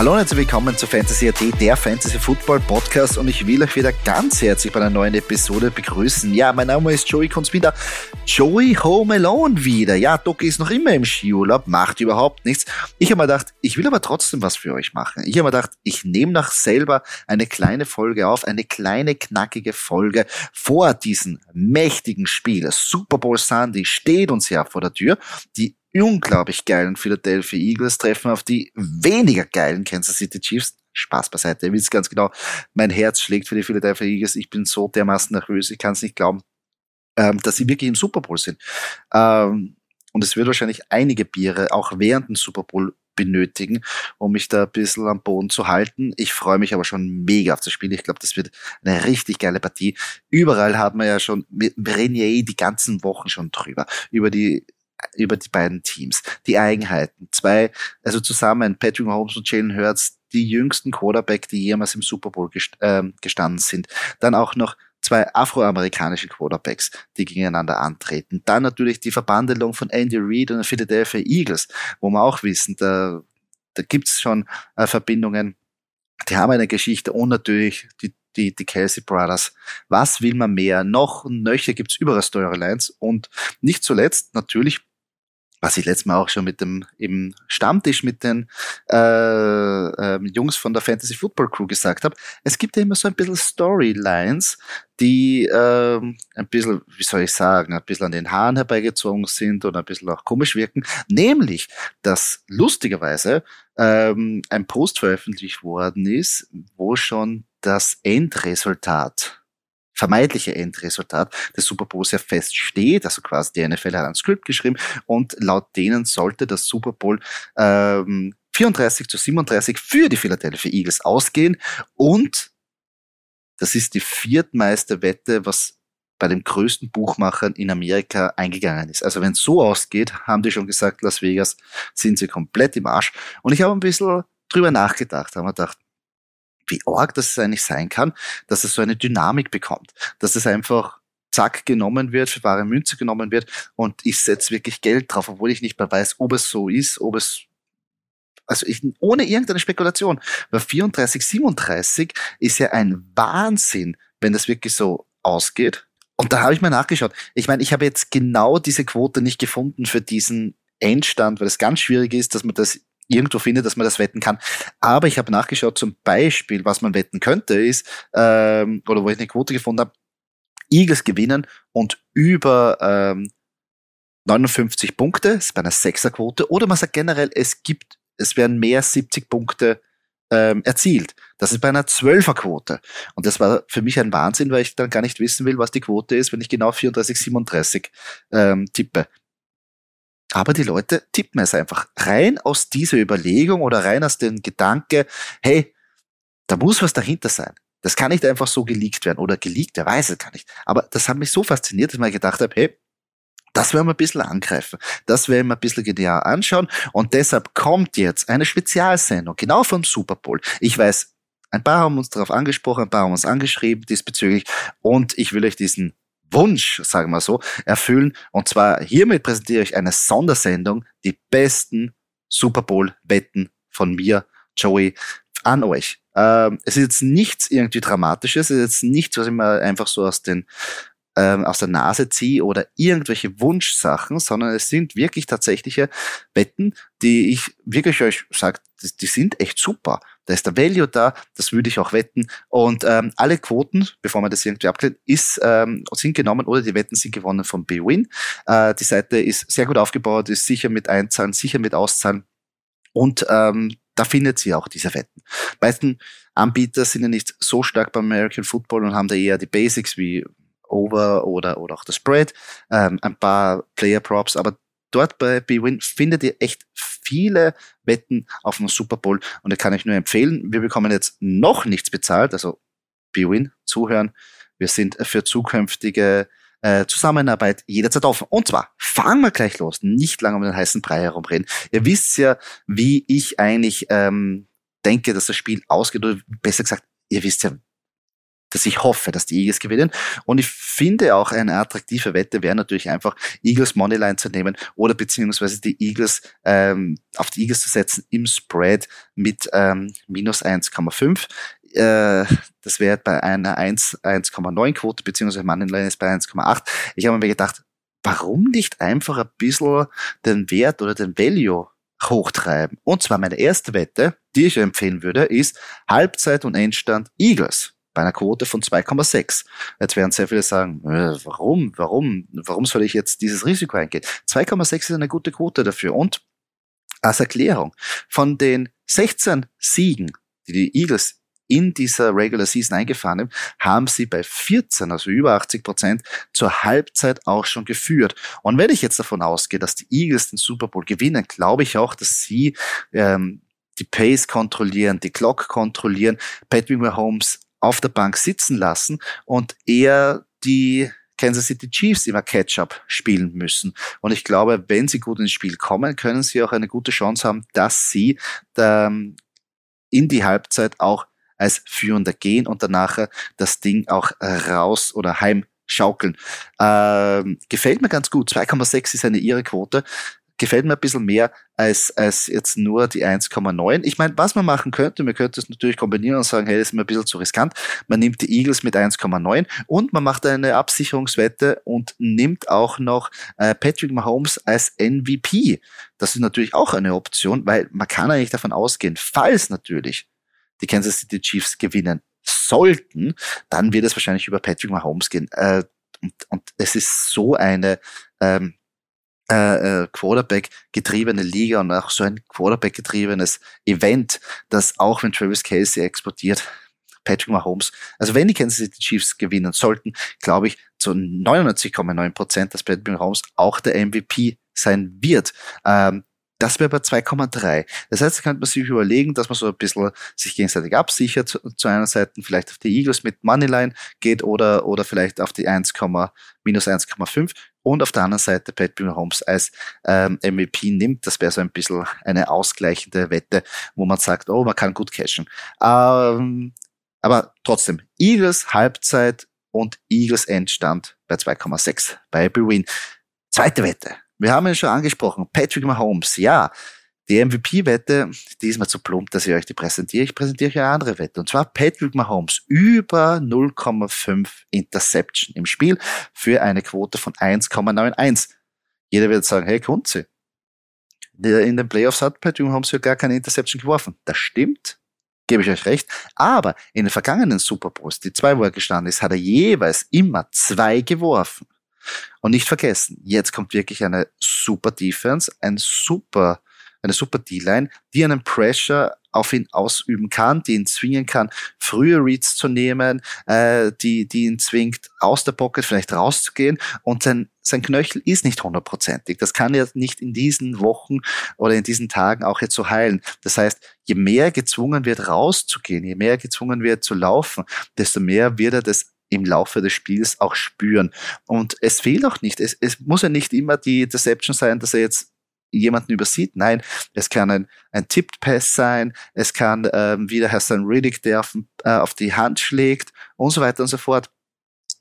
Hallo und herzlich willkommen zu Fantasy AT, der Fantasy Football Podcast und ich will euch wieder ganz herzlich bei einer neuen Episode begrüßen. Ja, mein Name ist Joey wieder. Joey Home Alone wieder. Ja, Doc ist noch immer im Skiurlaub, macht überhaupt nichts. Ich habe mir gedacht, ich will aber trotzdem was für euch machen. Ich habe mir gedacht, ich nehme noch selber eine kleine Folge auf, eine kleine knackige Folge vor diesem mächtigen Spiel. Super Bowl Sunday steht uns ja vor der Tür. Die unglaublich geilen Philadelphia Eagles treffen auf die weniger geilen Kansas City Chiefs. Spaß beiseite, ihr wisst ganz genau, mein Herz schlägt für die Philadelphia Eagles. Ich bin so dermaßen nervös, ich kann es nicht glauben, ähm, dass sie wirklich im Super Bowl sind. Ähm, und es wird wahrscheinlich einige Biere auch während dem Super Bowl benötigen, um mich da ein bisschen am Boden zu halten. Ich freue mich aber schon mega auf das Spiel. Ich glaube, das wird eine richtig geile Partie. Überall haben wir ja schon, wir reden die ganzen Wochen schon drüber, über die über die beiden Teams. Die Eigenheiten. Zwei, also zusammen Patrick Mahomes und Jalen Hurts, die jüngsten Quarterback, die jemals im Super Bowl gest äh, gestanden sind. Dann auch noch zwei afroamerikanische Quarterbacks, die gegeneinander antreten. Dann natürlich die Verbandelung von Andy Reid und den Philadelphia Eagles, wo wir auch wissen, da, da gibt's schon äh, Verbindungen. Die haben eine Geschichte und natürlich die die, die Kelsey Brothers. Was will man mehr? Noch und nöcher gibt's überall Storylines und nicht zuletzt natürlich was ich letztes Mal auch schon mit dem im Stammtisch mit den äh, äh, Jungs von der Fantasy Football Crew gesagt habe, es gibt ja immer so ein bisschen Storylines, die äh, ein bisschen, wie soll ich sagen, ein bisschen an den Haaren herbeigezogen sind oder ein bisschen auch komisch wirken. Nämlich, dass lustigerweise ähm, ein Post veröffentlicht worden ist, wo schon das Endresultat vermeintliche Endresultat des Super Bowls ja feststeht. Also quasi die NFL hat ein Skript geschrieben und laut denen sollte das Super Bowl ähm, 34 zu 37 für die Philadelphia Eagles ausgehen und das ist die viertmeiste Wette, was bei den größten Buchmachern in Amerika eingegangen ist. Also wenn es so ausgeht, haben die schon gesagt, Las Vegas sind sie komplett im Arsch. Und ich habe ein bisschen drüber nachgedacht, haben wir gedacht, wie arg das eigentlich sein kann, dass es so eine Dynamik bekommt, dass es einfach zack genommen wird, für wahre Münze genommen wird und ich setze wirklich Geld drauf, obwohl ich nicht mehr weiß, ob es so ist, ob es also ich, ohne irgendeine Spekulation, weil 34, 37 ist ja ein Wahnsinn, wenn das wirklich so ausgeht. Und da habe ich mal nachgeschaut. Ich meine, ich habe jetzt genau diese Quote nicht gefunden für diesen Endstand, weil es ganz schwierig ist, dass man das irgendwo findet, dass man das wetten kann. Aber ich habe nachgeschaut, zum Beispiel, was man wetten könnte, ist, ähm, oder wo ich eine Quote gefunden habe, Eagles gewinnen und über ähm, 59 Punkte, das ist bei einer Sechserquote, oder man sagt generell, es gibt, es werden mehr 70 Punkte ähm, erzielt. Das ist bei einer Zwölferquote. Und das war für mich ein Wahnsinn, weil ich dann gar nicht wissen will, was die Quote ist, wenn ich genau 34, 37 ähm, tippe. Aber die Leute tippen es einfach rein aus dieser Überlegung oder rein aus dem Gedanke, hey, da muss was dahinter sein. Das kann nicht einfach so geleakt werden oder geleakt, wer weiß es gar nicht. Aber das hat mich so fasziniert, dass ich mir gedacht habe, hey, das werden wir ein bisschen angreifen. Das werden wir ein bisschen genauer anschauen. Und deshalb kommt jetzt eine Spezialsendung, genau vom Super Bowl. Ich weiß, ein paar haben uns darauf angesprochen, ein paar haben uns angeschrieben diesbezüglich. Und ich will euch diesen Wunsch, sagen wir so, erfüllen. Und zwar hiermit präsentiere ich eine Sondersendung, die besten Super Bowl-Wetten von mir, Joey, an euch. Ähm, es ist jetzt nichts irgendwie Dramatisches, es ist jetzt nichts, was ich mir einfach so aus den ähm, aus der Nase ziehe oder irgendwelche Wunschsachen, sondern es sind wirklich tatsächliche Wetten, die ich wirklich euch sage, die, die sind echt super. Da ist der Value da, das würde ich auch wetten. Und ähm, alle Quoten, bevor man das irgendwie abklärt, ist, ähm, sind genommen oder die Wetten sind gewonnen von BWin. Äh, die Seite ist sehr gut aufgebaut, ist sicher mit Einzahlen, sicher mit Auszahlen. Und ähm, da findet sie auch diese Wetten. Meisten Anbieter sind ja nicht so stark beim American Football und haben da eher die Basics wie Over oder, oder auch das Spread, ähm, ein paar Player Props, aber dort bei BWin findet ihr echt viele Wetten auf den Super Bowl und da kann ich nur empfehlen, wir bekommen jetzt noch nichts bezahlt, also BWin zuhören. Wir sind für zukünftige äh, Zusammenarbeit jederzeit offen. Und zwar fangen wir gleich los, nicht lange um den heißen Brei herumreden. Ihr wisst ja, wie ich eigentlich ähm, denke, dass das Spiel ausgeht, oder besser gesagt, ihr wisst ja, dass ich hoffe, dass die Eagles gewinnen. Und ich finde auch eine attraktive Wette wäre natürlich einfach Eagles Moneyline zu nehmen oder beziehungsweise die Eagles ähm, auf die Eagles zu setzen im Spread mit ähm, minus 1,5. Äh, das wäre bei einer 1,9 Quote, beziehungsweise Moneyline ist bei 1,8. Ich habe mir gedacht, warum nicht einfach ein bisschen den Wert oder den Value hochtreiben? Und zwar meine erste Wette, die ich empfehlen würde, ist Halbzeit und Endstand Eagles bei einer Quote von 2,6. Jetzt werden sehr viele sagen, äh, warum, warum, warum soll ich jetzt dieses Risiko eingehen? 2,6 ist eine gute Quote dafür. Und als Erklärung, von den 16 Siegen, die die Eagles in dieser Regular Season eingefahren haben, haben sie bei 14, also über 80 Prozent, zur Halbzeit auch schon geführt. Und wenn ich jetzt davon ausgehe, dass die Eagles den Super Bowl gewinnen, glaube ich auch, dass sie ähm, die Pace kontrollieren, die Clock kontrollieren, Patrick Mahomes auf der Bank sitzen lassen und eher die Kansas City Chiefs immer Catch-up spielen müssen. Und ich glaube, wenn sie gut ins Spiel kommen, können sie auch eine gute Chance haben, dass sie ähm, in die Halbzeit auch als Führender gehen und danach das Ding auch raus oder heim schaukeln. Ähm, gefällt mir ganz gut. 2,6 ist eine ihre Quote gefällt mir ein bisschen mehr als, als jetzt nur die 1,9. Ich meine, was man machen könnte, man könnte es natürlich kombinieren und sagen, hey, das ist mir ein bisschen zu riskant. Man nimmt die Eagles mit 1,9 und man macht eine Absicherungswette und nimmt auch noch äh, Patrick Mahomes als MVP. Das ist natürlich auch eine Option, weil man kann eigentlich davon ausgehen, falls natürlich die Kansas City Chiefs gewinnen sollten, dann wird es wahrscheinlich über Patrick Mahomes gehen. Äh, und, und es ist so eine ähm, äh, äh, Quarterback-getriebene Liga und auch so ein Quarterback-getriebenes Event, dass auch wenn Travis Casey exportiert, Patrick Mahomes, also wenn die Kansas City Chiefs gewinnen sollten, glaube ich zu 99,9 Prozent, dass Patrick Mahomes auch der MVP sein wird. Ähm, das wäre bei 2,3. Das heißt, da könnte man sich überlegen, dass man so ein bisschen sich gegenseitig absichert zu, zu einer Seite, vielleicht auf die Eagles mit Moneyline geht oder, oder vielleicht auf die 1, minus 1,5 und auf der anderen Seite Patrick Mahomes als ähm, MVP nimmt. Das wäre so ein bisschen eine ausgleichende Wette, wo man sagt, oh, man kann gut cashen. Ähm, aber trotzdem, Eagles Halbzeit und Eagles Endstand bei 2,6 bei Win. Zweite Wette. Wir haben ihn schon angesprochen. Patrick Mahomes. Ja, die MVP-Wette, die ist mir zu plump, dass ich euch die präsentiere. Ich präsentiere euch eine andere Wette. Und zwar Patrick Mahomes über 0,5 Interception im Spiel für eine Quote von 1,91. Jeder wird sagen, hey, Kunze, in den Playoffs hat Patrick Mahomes ja gar keine Interception geworfen. Das stimmt, gebe ich euch recht. Aber in den vergangenen Super Bowls, die zwei, wo er gestanden ist, hat er jeweils immer zwei geworfen. Und nicht vergessen, jetzt kommt wirklich eine super Defense, ein super, eine super D-Line, die einen Pressure auf ihn ausüben kann, die ihn zwingen kann, frühe Reads zu nehmen, äh, die, die ihn zwingt, aus der Pocket vielleicht rauszugehen und sein, sein Knöchel ist nicht hundertprozentig. Das kann er nicht in diesen Wochen oder in diesen Tagen auch jetzt so heilen. Das heißt, je mehr gezwungen wird rauszugehen, je mehr gezwungen wird zu laufen, desto mehr wird er das im Laufe des Spiels auch spüren. Und es fehlt auch nicht. Es, es muss ja nicht immer die Deception sein, dass er jetzt jemanden übersieht. Nein, es kann ein, ein Tipped Pass sein, es kann ähm, wieder Hassan Riddick, der auf, äh, auf die Hand schlägt und so weiter und so fort.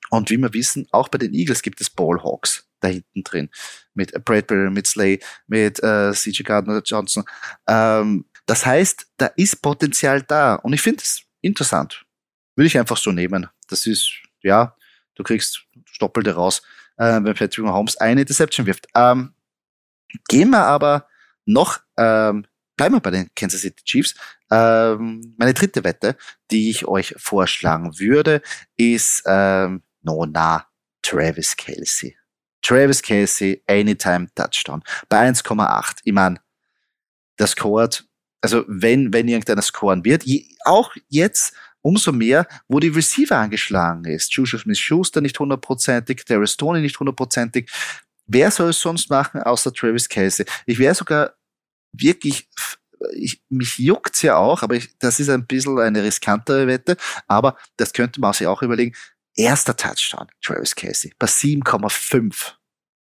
Und wie wir wissen, auch bei den Eagles gibt es Ballhawks da hinten drin. Mit Bradbury, mit Slay, mit äh, CJ Gardner Johnson. Ähm, das heißt, da ist Potenzial da. Und ich finde es interessant. Würde ich einfach so nehmen. Das ist, ja, du kriegst Doppelte raus, äh, wenn Patrick Mahomes eine Interception wirft. Ähm, gehen wir aber noch, ähm, bleiben wir bei den Kansas City Chiefs. Ähm, meine dritte Wette, die ich euch vorschlagen würde, ist ähm, Nona Travis Kelsey. Travis Kelsey, Anytime Touchdown. Bei 1,8. Ich meine, das scored, also wenn, wenn irgendeiner scoren wird, auch jetzt umso mehr, wo die Receiver angeschlagen ist. Juju Smith-Schuster nicht hundertprozentig, Darius Tony nicht hundertprozentig. Wer soll es sonst machen, außer Travis Casey? Ich wäre sogar wirklich, ich, mich juckt's ja auch, aber ich, das ist ein bisschen eine riskantere Wette, aber das könnte man sich auch überlegen. Erster Touchdown, Travis Casey, bei 7,5.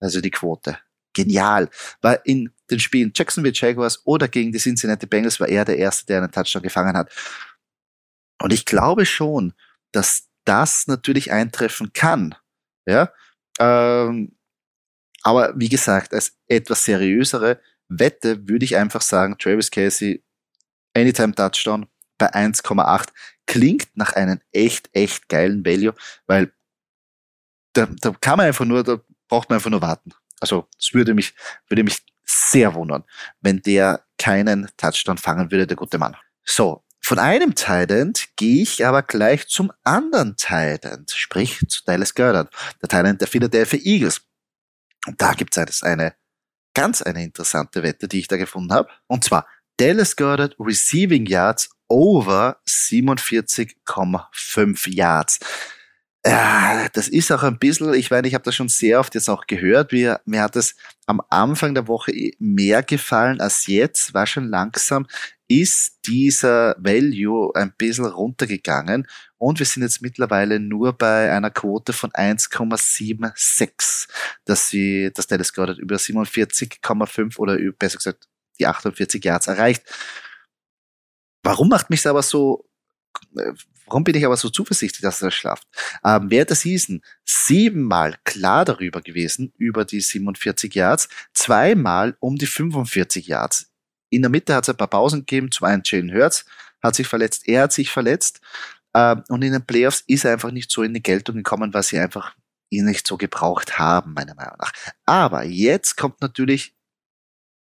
Also die Quote. Genial. Weil in den Spielen Jacksonville Jaguars oder gegen die Cincinnati Bengals war er der Erste, der einen Touchdown gefangen hat. Und ich glaube schon, dass das natürlich eintreffen kann. Ja, ähm, aber wie gesagt, als etwas seriösere Wette würde ich einfach sagen, Travis Casey, Anytime Touchdown bei 1,8 klingt nach einem echt, echt geilen Value, weil da, da kann man einfach nur, da braucht man einfach nur warten. Also es würde mich, würde mich sehr wundern, wenn der keinen Touchdown fangen würde, der gute Mann. So, von einem Tident gehe ich aber gleich zum anderen Tident, sprich zu Dallas Goddard, der Tident der Philadelphia Eagles. Und da gibt es eine ganz eine interessante Wette, die ich da gefunden habe. Und zwar Dallas Goddard Receiving Yards over 47,5 Yards. Ja, das ist auch ein bisschen, ich meine, ich habe das schon sehr oft jetzt auch gehört. Mir, mir hat es am Anfang der Woche mehr gefallen als jetzt, war schon langsam, ist dieser Value ein bisschen runtergegangen und wir sind jetzt mittlerweile nur bei einer Quote von 1,76, dass sie, dass Dallas Goddard über 47,5 oder besser gesagt die 48 Yards erreicht. Warum macht mich aber so äh, Warum bin ich aber so zuversichtlich, dass er schlaft? Ähm, während der Season siebenmal klar darüber gewesen, über die 47 Yards, zweimal um die 45 Yards. In der Mitte hat es ein paar Pausen gegeben, zum einen Jalen Hurts hat sich verletzt, er hat sich verletzt ähm, und in den Playoffs ist er einfach nicht so in die Geltung gekommen, weil sie einfach ihn nicht so gebraucht haben, meiner Meinung nach. Aber jetzt kommt natürlich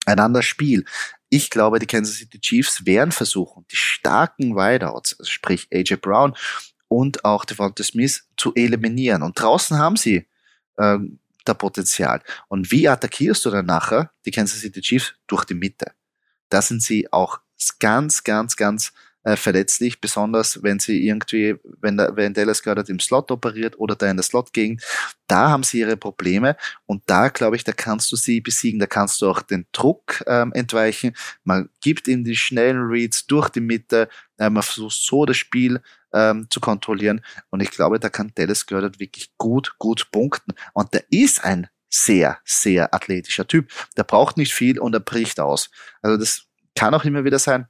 ein anderes Spiel. Ich glaube, die Kansas City Chiefs werden versuchen, die starken Wideouts, also sprich AJ Brown und auch Devonta Smith zu eliminieren. Und draußen haben sie ähm, da Potenzial. Und wie attackierst du dann nachher die Kansas City Chiefs? Durch die Mitte. Da sind sie auch ganz, ganz, ganz äh, verletzlich, besonders wenn sie irgendwie, wenn, der, wenn Dallas gerade im Slot operiert oder da in der Slot-Gegend, da haben sie ihre Probleme und da glaube ich, da kannst du sie besiegen, da kannst du auch den Druck ähm, entweichen, man gibt ihnen die schnellen Reads durch die Mitte, äh, man versucht so das Spiel ähm, zu kontrollieren und ich glaube, da kann Dallas Goddard wirklich gut, gut punkten und der ist ein sehr, sehr athletischer Typ. Der braucht nicht viel und er bricht aus. Also das kann auch immer wieder sein,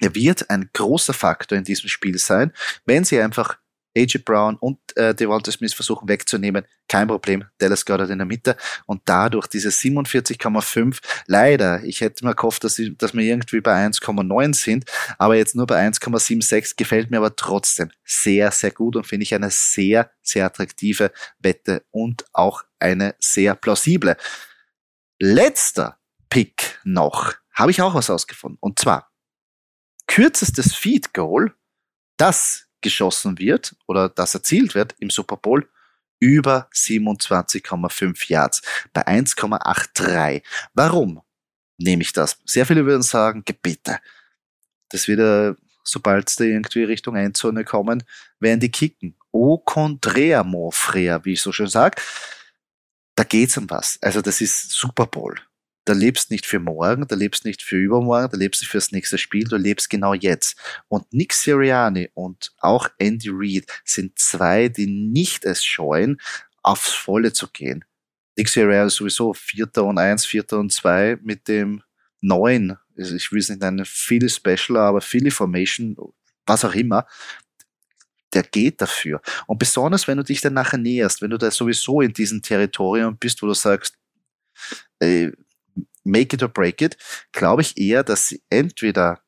er wird ein großer Faktor in diesem Spiel sein, wenn sie einfach AJ Brown und äh, Devonta Smith versuchen wegzunehmen, kein Problem. Dallas Goddard in der Mitte und dadurch diese 47,5. Leider, ich hätte mir gehofft, dass, sie, dass wir irgendwie bei 1,9 sind, aber jetzt nur bei 1,76 gefällt mir aber trotzdem sehr, sehr gut und finde ich eine sehr, sehr attraktive Wette und auch eine sehr plausible. Letzter Pick noch, habe ich auch was ausgefunden und zwar kürzestes Feed Goal, das geschossen wird oder das erzielt wird im Super Bowl, über 27,5 Yards bei 1,83. Warum nehme ich das? Sehr viele würden sagen, Gebete. Das wieder, sobald sie irgendwie Richtung Endzone kommen, werden die kicken. Au contraire, mon frère, wie ich so schön sage. Da geht's um was. Also das ist Super Bowl da lebst nicht für morgen, da lebst nicht für übermorgen, da lebst du fürs nächste Spiel, du lebst genau jetzt. Und Nick Sirianni und auch Andy Reid sind zwei, die nicht es scheuen, aufs Volle zu gehen. Nick Sirianni ist sowieso Vierter und Eins, Vierter und Zwei mit dem neuen, also ich will es nicht nennen, Philly Special, aber Philly Formation, was auch immer, der geht dafür. Und besonders, wenn du dich dann nachher näherst, wenn du da sowieso in diesem Territorium bist, wo du sagst, ey, make it or break it, glaube ich eher, dass sie entweder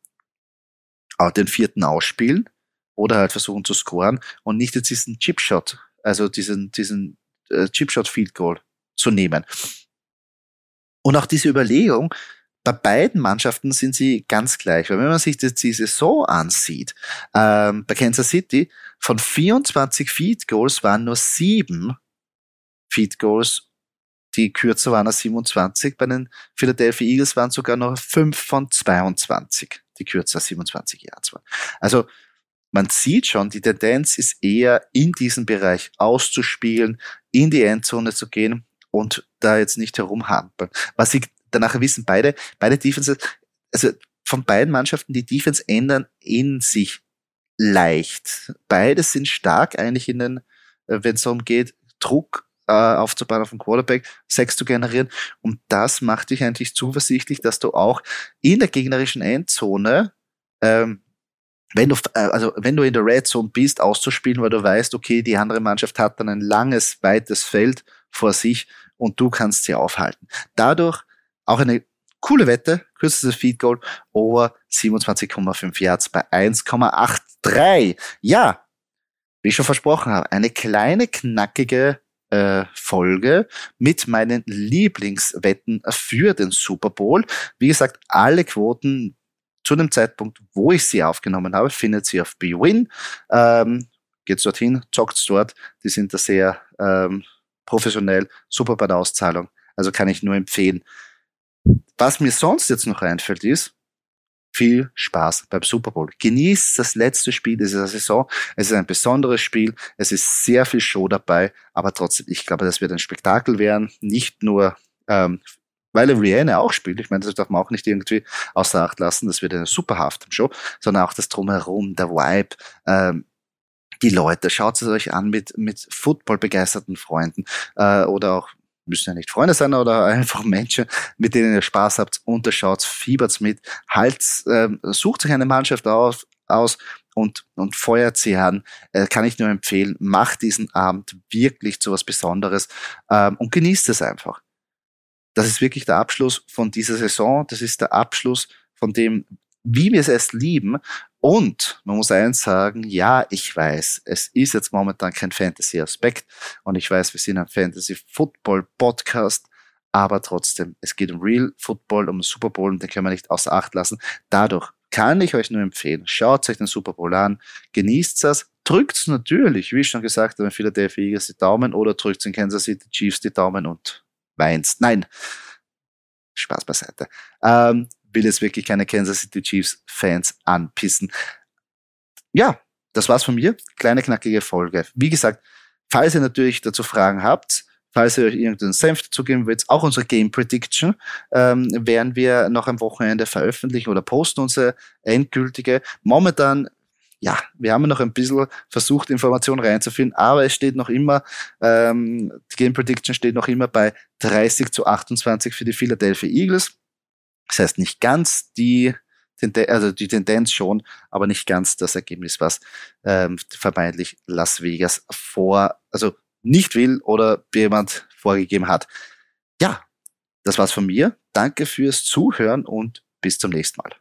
den vierten ausspielen oder halt versuchen zu scoren und nicht jetzt diesen Chipshot, also diesen, diesen äh, Chipshot Field Goal zu nehmen. Und auch diese Überlegung, bei beiden Mannschaften sind sie ganz gleich, weil wenn man sich das, die Saison ansieht, ähm, bei Kansas City von 24 Feed Goals waren nur sieben Feed Goals die kürzer waren als 27. Bei den Philadelphia Eagles waren sogar noch 5 von 22, die kürzer als 27 Yards waren. Also man sieht schon, die Tendenz ist eher in diesem Bereich auszuspielen, in die Endzone zu gehen und da jetzt nicht herumhampeln. Was sie danach wissen, beide, beide Defenses, also von beiden Mannschaften, die Defense ändern in sich leicht. Beide sind stark eigentlich in den, äh, wenn es darum geht, Druck äh, aufzubauen auf dem Quarterback, Sex zu generieren. Und das macht dich eigentlich zuversichtlich, dass du auch in der gegnerischen Endzone ähm, wenn du, äh, also wenn du in der Red Zone bist, auszuspielen, weil du weißt, okay, die andere Mannschaft hat dann ein langes, weites Feld vor sich und du kannst sie aufhalten. Dadurch auch eine coole Wette, kürzestes Feed Goal, over 27,5 Yards bei 1,83. Ja, wie ich schon versprochen habe, eine kleine, knackige äh, Folge mit meinen Lieblingswetten für den Super Bowl. Wie gesagt, alle Quoten zu dem Zeitpunkt, wo ich sie aufgenommen habe, findet sie auf BWin. Ähm, geht dorthin, zockt dort. Die sind da sehr ähm, professionell, super bei der Auszahlung. Also kann ich nur empfehlen. Was mir sonst jetzt noch einfällt, ist, viel Spaß beim Super Bowl. Genießt das letzte Spiel dieser Saison. Es ist ein besonderes Spiel. Es ist sehr viel Show dabei, aber trotzdem, ich glaube, das wird ein Spektakel werden. Nicht nur ähm, weil Rihanna auch spielt. Ich meine, das darf man auch nicht irgendwie außer Acht lassen. Das wird eine super Halftime-Show, sondern auch das Drumherum, der Vibe, ähm, die Leute. Schaut es euch an mit, mit Football-begeisterten Freunden äh, oder auch müssen ja nicht Freunde sein oder einfach Menschen, mit denen ihr Spaß habt, unterschaut, fiebert mit, halt, äh, sucht sich eine Mannschaft auf, aus und, und feuert sie an. Äh, kann ich nur empfehlen, macht diesen Abend wirklich zu was Besonderes ähm, und genießt es einfach das ist wirklich der Abschluss von dieser Saison. Das ist der Abschluss von dem, wie wir es erst lieben. Und man muss eins sagen, ja, ich weiß, es ist jetzt momentan kein Fantasy-Aspekt und ich weiß, wir sind ein Fantasy-Football-Podcast, aber trotzdem, es geht um Real Football, um Super Bowl und den können wir nicht außer Acht lassen. Dadurch kann ich euch nur empfehlen, schaut euch den Super Bowl an, genießt das, drückt natürlich, wie schon gesagt, den Philadelphia Eagles die Daumen oder drückt den Kansas City Chiefs die Daumen und weinst. Nein, Spaß beiseite. Ähm, will jetzt wirklich keine Kansas City Chiefs Fans anpissen. Ja, das war's von mir. Kleine knackige Folge. Wie gesagt, falls ihr natürlich dazu Fragen habt, falls ihr euch irgendeinen Senf dazugeben wollt, auch unsere Game Prediction ähm, werden wir noch am Wochenende veröffentlichen oder posten unsere endgültige. Momentan ja, wir haben noch ein bisschen versucht, Informationen reinzufinden, aber es steht noch immer, ähm, die Game Prediction steht noch immer bei 30 zu 28 für die Philadelphia Eagles. Das heißt nicht ganz die also die Tendenz schon, aber nicht ganz das Ergebnis, was ähm, vermeintlich Las Vegas vor, also nicht will oder jemand vorgegeben hat. Ja, das war's von mir. Danke fürs Zuhören und bis zum nächsten Mal.